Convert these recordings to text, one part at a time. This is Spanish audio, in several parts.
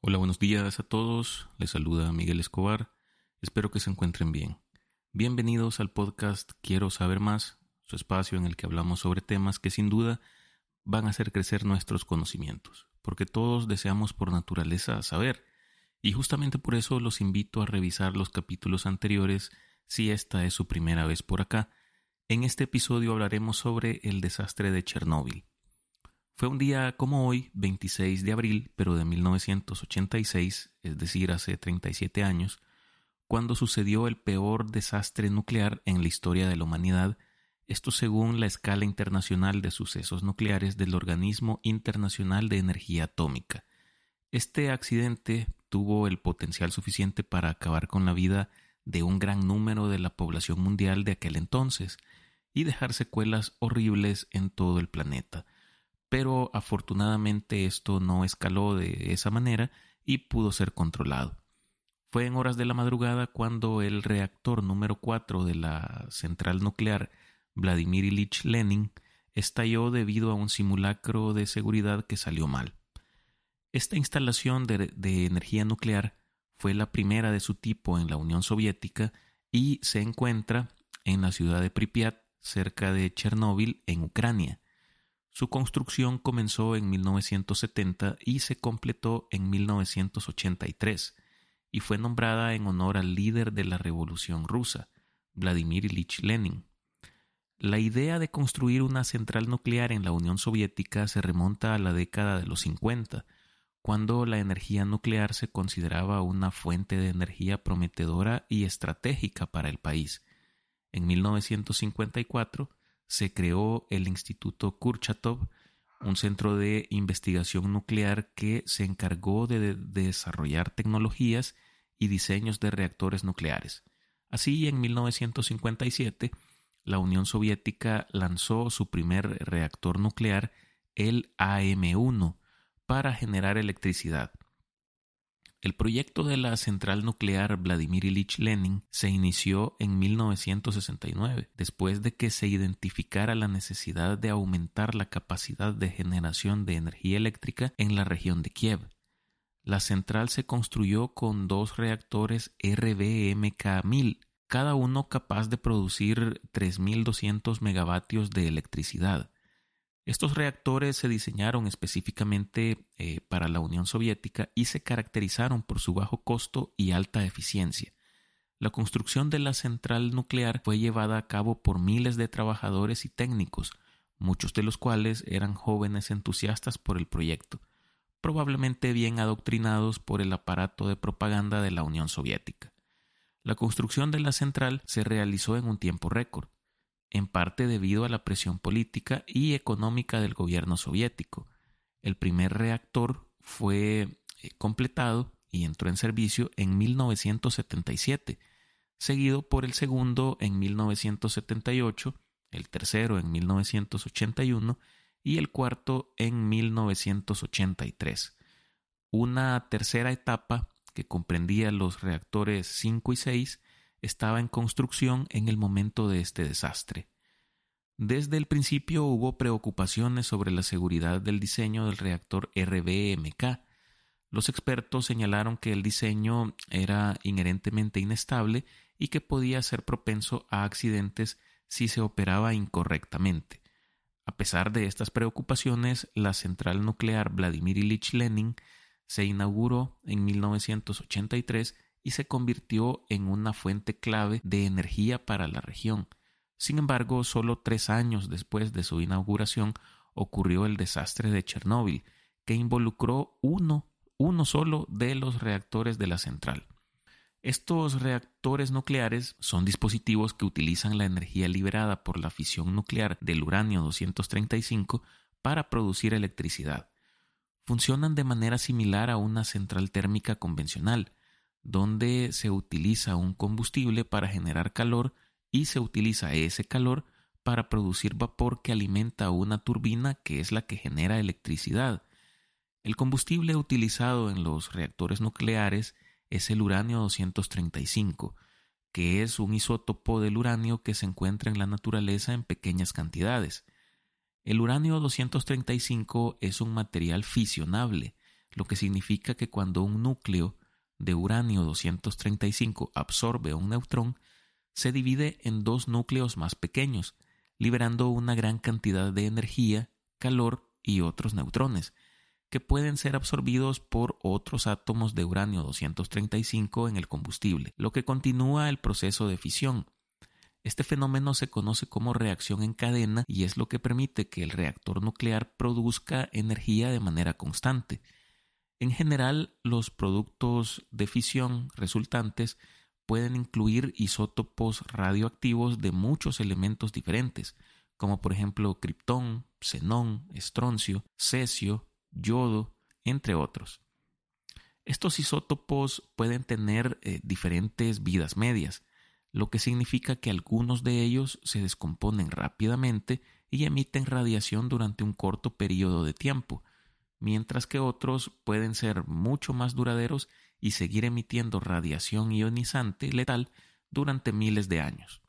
Hola, buenos días a todos. Les saluda Miguel Escobar. Espero que se encuentren bien. Bienvenidos al podcast Quiero saber más, su espacio en el que hablamos sobre temas que sin duda van a hacer crecer nuestros conocimientos, porque todos deseamos por naturaleza saber, y justamente por eso los invito a revisar los capítulos anteriores si esta es su primera vez por acá. En este episodio hablaremos sobre el desastre de Chernóbil. Fue un día como hoy, 26 de abril, pero de 1986, es decir, hace 37 años, cuando sucedió el peor desastre nuclear en la historia de la humanidad, esto según la escala internacional de sucesos nucleares del Organismo Internacional de Energía Atómica. Este accidente tuvo el potencial suficiente para acabar con la vida de un gran número de la población mundial de aquel entonces y dejar secuelas horribles en todo el planeta pero afortunadamente esto no escaló de esa manera y pudo ser controlado. Fue en horas de la madrugada cuando el reactor número 4 de la central nuclear Vladimir Ilich Lenin estalló debido a un simulacro de seguridad que salió mal. Esta instalación de, energía nuclear fue la primera de su tipo en la Unión Soviética y se encuentra en la ciudad de Pripyat, cerca de Chernóbil, en Ucrania. Su construcción comenzó en 1970 y se completó en 1983 y fue nombrada en honor al líder de la Revolución rusa, Vladimir Ilich Lenin. La idea de construir una central nuclear en la Unión Soviética se remonta a la década de los 50, cuando la energía nuclear se consideraba una fuente de energía prometedora y estratégica para el país. En 1954, se creó el Instituto Kurchatov, un centro de investigación nuclear que se encargó de, desarrollar tecnologías y diseños de reactores nucleares. Así, en 1957, la Unión Soviética lanzó su primer reactor nuclear, el AM-1, para generar electricidad. El proyecto de la central nuclear Vladimir Ilich Lenin se inició en 1969, después de que se identificara la necesidad de aumentar la capacidad de generación de energía eléctrica en la región de Kiev. La central se construyó con dos reactores RBMK-1000, cada uno capaz de producir 3.200 megavatios de electricidad. Estos reactores se diseñaron específicamente eh, para la Unión Soviética y se caracterizaron por su bajo costo y alta eficiencia. La construcción de la central nuclear fue llevada a cabo por miles de trabajadores y técnicos, muchos de los cuales eran jóvenes entusiastas por el proyecto, probablemente bien adoctrinados por el aparato de propaganda de la Unión Soviética. La construcción de la central se realizó en un tiempo récord, en parte debido a la presión política y económica del gobierno soviético. El primer reactor fue eh, completado y entró en servicio en 1977, seguido por el segundo en 1978, el tercero en 1981 y el cuarto en 1983. Una tercera etapa que comprendía los reactores 5 y 6 estaba en construcción en el momento de este desastre. Desde el principio hubo preocupaciones sobre la seguridad del diseño del reactor RBMK. Los expertos señalaron que el diseño era inherentemente inestable y que podía ser propenso a accidentes si se operaba incorrectamente. A pesar de estas preocupaciones, la central nuclear Vladimir Ilich Lenin se inauguró en 1983 y se convirtió en una fuente clave de energía para la región. Sin embargo, solo tres años después de su inauguración ocurrió el desastre de Chernóbil, que involucró uno, uno solo de los reactores de la central. Estos reactores nucleares son dispositivos que utilizan la energía liberada por la fisión nuclear del uranio 235 para producir electricidad. Funcionan de manera similar a una central térmica convencional, donde se utiliza un combustible para generar calor y se utiliza ese calor para producir vapor que alimenta una turbina que es la que genera electricidad. El combustible utilizado en los reactores nucleares es el uranio 235, que es un isótopo del uranio que se encuentra en la naturaleza en pequeñas cantidades. El uranio 235 es un material fisionable, lo que significa que cuando un núcleo de uranio 235 absorbe un neutrón, se divide en dos núcleos más pequeños, liberando una gran cantidad de energía, calor y otros neutrones, que pueden ser absorbidos por otros átomos de uranio 235 en el combustible, lo que continúa el proceso de fisión. Este fenómeno se conoce como reacción en cadena y es lo que permite que el reactor nuclear produzca energía de manera constante. En general, los productos de fisión resultantes pueden incluir isótopos radioactivos de muchos elementos diferentes, como por ejemplo criptón, xenón, estroncio, cesio, yodo, entre otros. Estos isótopos pueden tener eh, diferentes vidas medias, lo que significa que algunos de ellos se descomponen rápidamente y emiten radiación durante un corto periodo de tiempo, mientras que otros pueden ser mucho más duraderos y seguir emitiendo radiación ionizante letal durante miles de años.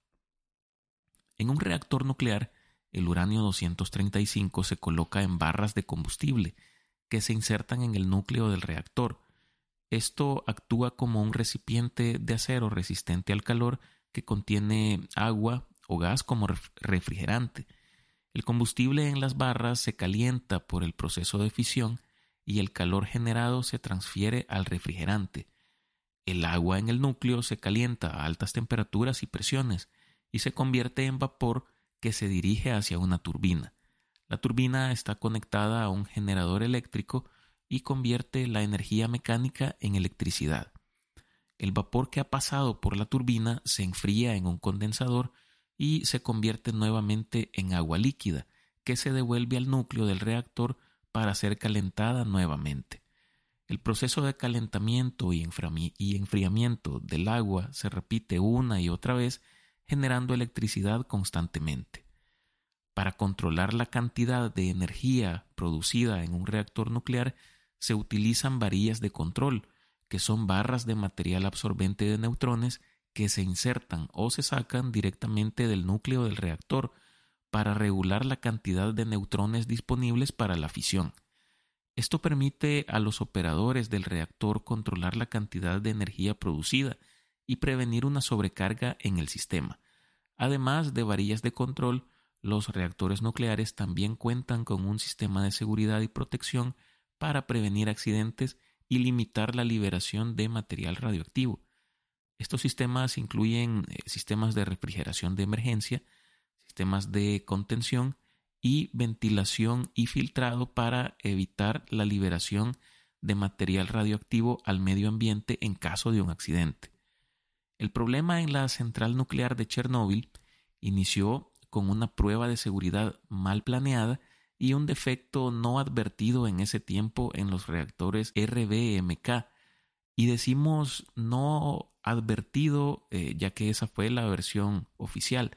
En un reactor nuclear, el uranio 235 se coloca en barras de combustible que se insertan en el núcleo del reactor. Esto actúa como un recipiente de acero resistente al calor que contiene agua o gas como refrigerante. El combustible en las barras se calienta por el proceso de fisión y el calor generado se transfiere al refrigerante. El agua en el núcleo se calienta a altas temperaturas y presiones y se convierte en vapor que se dirige hacia una turbina. La turbina está conectada a un generador eléctrico y convierte la energía mecánica en electricidad. El vapor que ha pasado por la turbina se enfría en un condensador y se convierte nuevamente en agua líquida, que se devuelve al núcleo del reactor para ser calentada nuevamente. El proceso de calentamiento y enfriamiento del agua se repite una y otra vez, generando electricidad constantemente. Para controlar la cantidad de energía producida en un reactor nuclear se utilizan varillas de control, que son barras de material absorbente de neutrones que se insertan o se sacan directamente del núcleo del reactor para regular la cantidad de neutrones disponibles para la fisión. Esto permite a los operadores del reactor controlar la cantidad de energía producida y prevenir una sobrecarga en el sistema. Además de varillas de control, los reactores nucleares también cuentan con un sistema de seguridad y protección para prevenir accidentes y limitar la liberación de material radioactivo. Estos sistemas incluyen eh, sistemas de refrigeración de emergencia, sistemas de contención y ventilación y filtrado para evitar la liberación de material radioactivo al medio ambiente en caso de un accidente. El problema en la central nuclear de Chernóbil inició con una prueba de seguridad mal planeada y un defecto no advertido en ese tiempo en los reactores RBMK. Y decimos no advertido eh, ya que esa fue la versión oficial,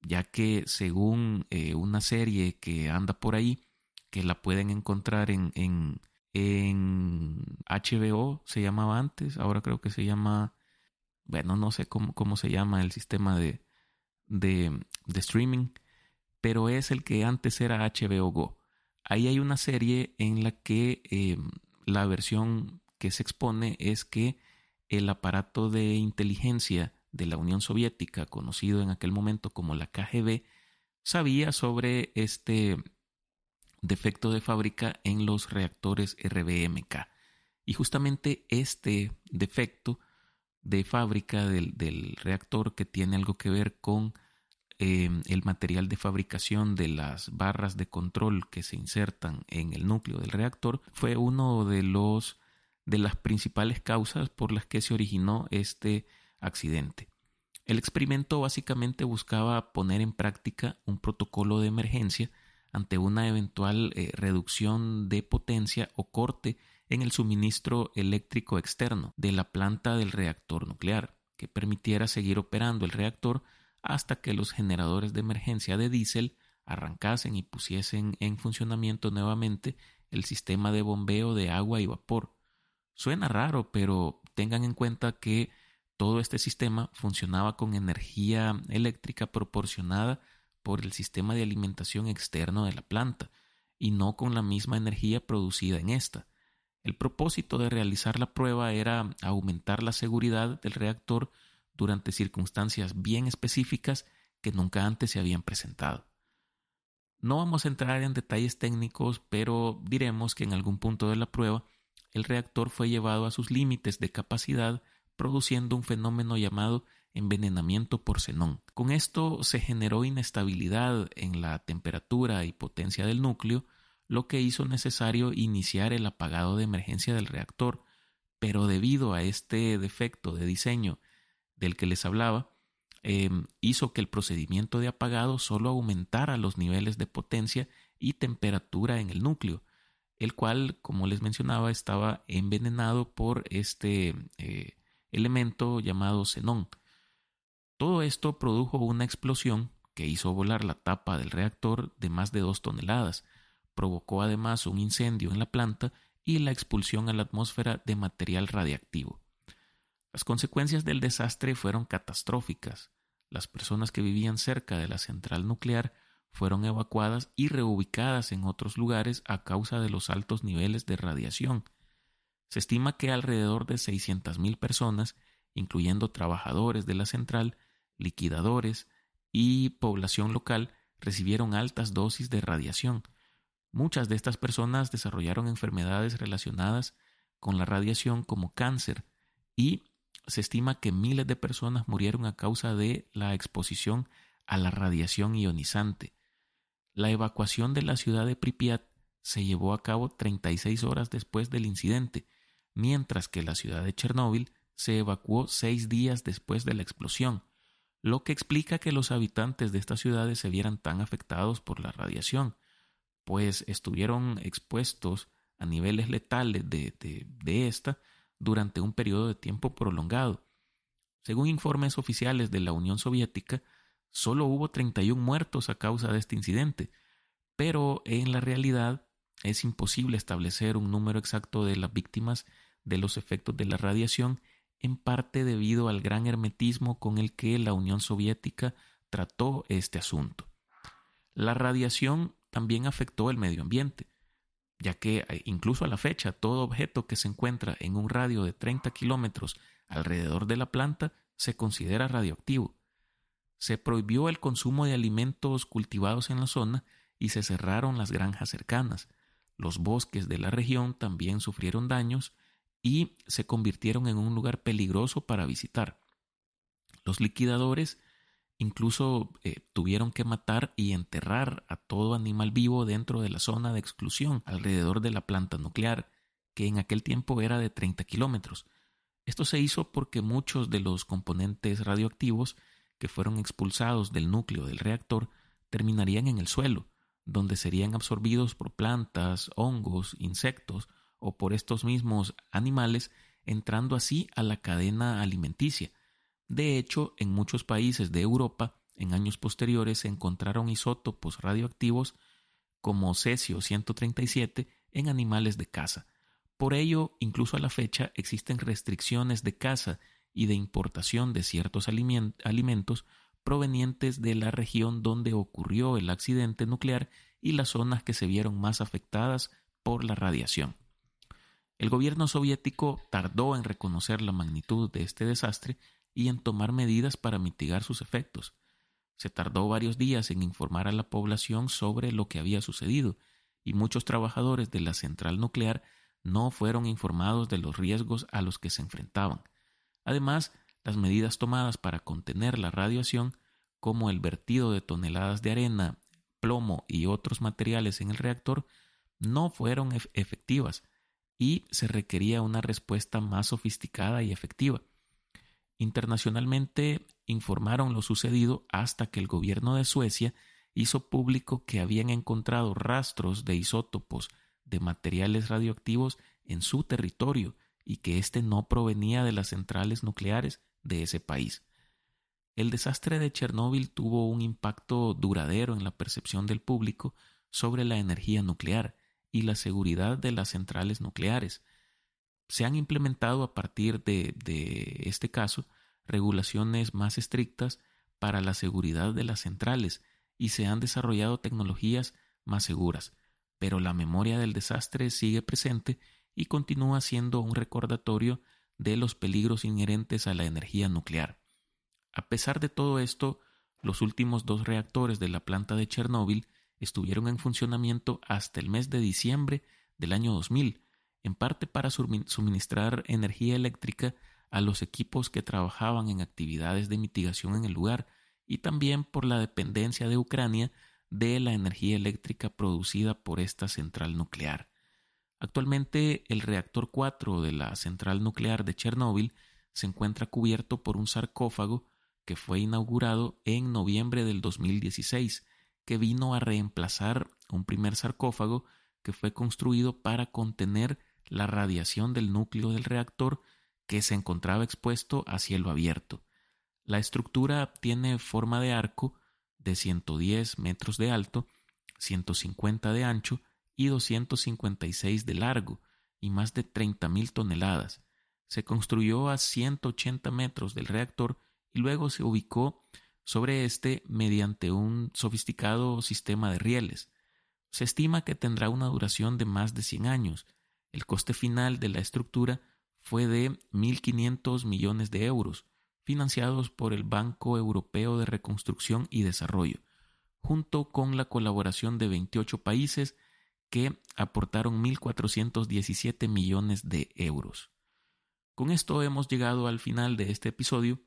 ya que según eh, una serie que anda por ahí, que la pueden encontrar en, en, en HBO, se llamaba antes, ahora creo que se llama, bueno, no sé cómo, cómo se llama el sistema de, de, de streaming, pero es el que antes era HBO Go. Ahí hay una serie en la que eh, la versión que se expone es que el aparato de inteligencia de la Unión Soviética, conocido en aquel momento como la KGB, sabía sobre este defecto de fábrica en los reactores RBMK. Y justamente este defecto de fábrica del, del reactor que tiene algo que ver con Em, el material de fabricación de las barras de control que se insertan en el núcleo del reactor fue uno de los de las principales causas por las que se originó este accidente. El experimento básicamente buscaba poner en práctica un protocolo de emergencia ante una eventual eh, reducción de potencia o corte en el suministro eléctrico externo de la planta del reactor nuclear, que permitiera seguir operando el reactor hasta que los generadores de emergencia de diésel arrancasen y pusiesen en funcionamiento nuevamente el sistema de bombeo de agua y vapor. Suena raro, pero tengan en cuenta que todo este sistema funcionaba con energía eléctrica proporcionada por el sistema de alimentación externo de la planta y no con la misma energía producida en esta. El propósito de realizar la prueba era aumentar la seguridad del reactor durante circunstancias bien específicas que nunca antes se habían presentado. No vamos a entrar en detalles técnicos, pero diremos que en algún punto de la prueba el reactor fue llevado a sus límites de capacidad, produciendo un fenómeno llamado envenenamiento por xenón. Con esto se generó inestabilidad en la temperatura y potencia del núcleo, lo que hizo necesario iniciar el apagado de emergencia del reactor, pero debido a este defecto de diseño del que les hablaba, em, hizo que el procedimiento de apagado solo aumentara los niveles de potencia y temperatura en el núcleo, el cual, como les mencionaba, estaba envenenado por este eh, elemento llamado xenón. Todo esto produjo una explosión que hizo volar la tapa del reactor de más de dos toneladas, provocó además un incendio en la planta y la expulsión a la atmósfera de material radiactivo. Las consecuencias del desastre fueron catastróficas. Las personas que vivían cerca de la central nuclear fueron evacuadas y reubicadas en otros lugares a causa de los altos niveles de radiación. Se estima que alrededor de 600.000 personas, incluyendo trabajadores de la central, liquidadores y población local, recibieron altas dosis de radiación. Muchas de estas personas desarrollaron enfermedades relacionadas con la radiación como cáncer y se estima que miles de personas murieron a causa de la exposición a la radiación ionizante. La evacuación de la ciudad de Pripyat se llevó a cabo 36 horas después del incidente, mientras que la ciudad de Chernóbil se evacuó seis días después de la explosión, lo que explica que los habitantes de estas ciudades se vieran tan afectados por la radiación, pues estuvieron expuestos a niveles letales de, de, de esta durante un periodo de tiempo prolongado. Según informes oficiales de la Unión Soviética, solo hubo 31 muertos a causa de este incidente, pero en la realidad es imposible establecer un número exacto de las víctimas de los efectos de la radiación, en parte debido al gran hermetismo con el que la Unión Soviética trató este asunto. La radiación también afectó el medio ambiente, ya que eh, incluso a la fecha todo objeto que se encuentra en un radio de 30 kilómetros alrededor de la planta se considera radioactivo. Se prohibió el consumo de alimentos cultivados en la zona y se cerraron las granjas cercanas. Los bosques de la región también sufrieron daños y se convirtieron en un lugar peligroso para visitar. Los liquidadores incluso eh, tuvieron que matar y enterrar a todo animal vivo dentro de la zona de exclusión alrededor de la planta nuclear, que en aquel tiempo era de 30 kilómetros. Esto se hizo porque muchos de los componentes radioactivos que fueron expulsados del núcleo del reactor terminarían en el suelo, donde serían absorbidos por plantas, hongos, insectos o por estos mismos animales, entrando así a la cadena alimenticia. De hecho, en muchos países de Europa, en años posteriores se encontraron isótopos radioactivos como cesio 137 en animales de caza. Por ello, incluso a la fecha, existen restricciones de caza y de importación de ciertos alimentos provenientes de la región donde ocurrió el accidente nuclear y las zonas que se vieron más afectadas por la radiación. El gobierno soviético tardó en reconocer la magnitud de este desastre y en tomar medidas para mitigar sus efectos. Se tardó varios días en informar a la población sobre lo que había sucedido, y muchos trabajadores de la central nuclear no fueron informados de los riesgos a los que se enfrentaban. Además, las medidas tomadas para contener la radiación, como el vertido de toneladas de arena, plomo y otros materiales en el reactor, no fueron efectivas y se requería una respuesta más sofisticada y efectiva. Internacionalmente informaron lo sucedido hasta que el gobierno de Suecia hizo público que habían encontrado rastros de isótopos de materiales radioactivos en su territorio y que éste no provenía de las centrales nucleares de ese país. El desastre de Chernóbil tuvo un impacto duradero en la percepción del público sobre la energía nuclear y la seguridad de las centrales nucleares. Se han implementado a partir de, de este caso regulaciones más estrictas para la seguridad de las centrales y se han desarrollado tecnologías más seguras, pero la memoria del desastre sigue presente y continúa siendo un recordatorio de los peligros inherentes a la energía nuclear. A pesar de todo esto, los últimos dos reactores de la planta de Chernóbil estuvieron en funcionamiento hasta el mes de diciembre del año 2000, en parte para suministrar energía eléctrica a los equipos que trabajaban en actividades de mitigación en el lugar y también por la dependencia de Ucrania de la energía eléctrica producida por esta central nuclear. Actualmente el reactor 4 de la central nuclear de Chernóbil se encuentra cubierto por un sarcófago que fue inaugurado en noviembre del 2016, que vino a reemplazar un primer sarcófago que fue construido para contener la radiación del núcleo del reactor que se encontraba expuesto a cielo abierto. La estructura tiene forma de arco de 110 metros de alto, 150 de ancho y 256 de largo y más de 30.000 toneladas. Se construyó a 180 metros del reactor y luego se ubicó sobre este mediante un sofisticado sistema de rieles. Se estima que tendrá una duración de más de 100 años. El coste final de la estructura fue de 1.500 millones de euros, financiados por el Banco Europeo de Reconstrucción y Desarrollo, junto con la colaboración de 28 países que aportaron 1.417 millones de euros. Con esto hemos llegado al final de este episodio.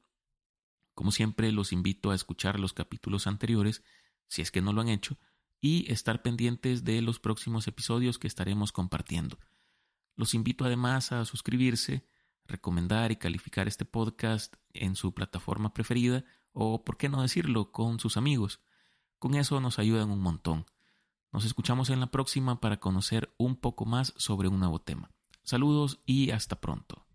Como siempre, los invito a escuchar los capítulos anteriores, si es que no lo han hecho, y estar pendientes de los próximos episodios que estaremos compartiendo. Los invito además a suscribirse, recomendar y calificar este podcast en su plataforma preferida o, por qué no decirlo, con sus amigos. Con eso nos ayudan un montón. Nos escuchamos en la próxima para conocer un poco más sobre un nuevo tema. Saludos y hasta pronto.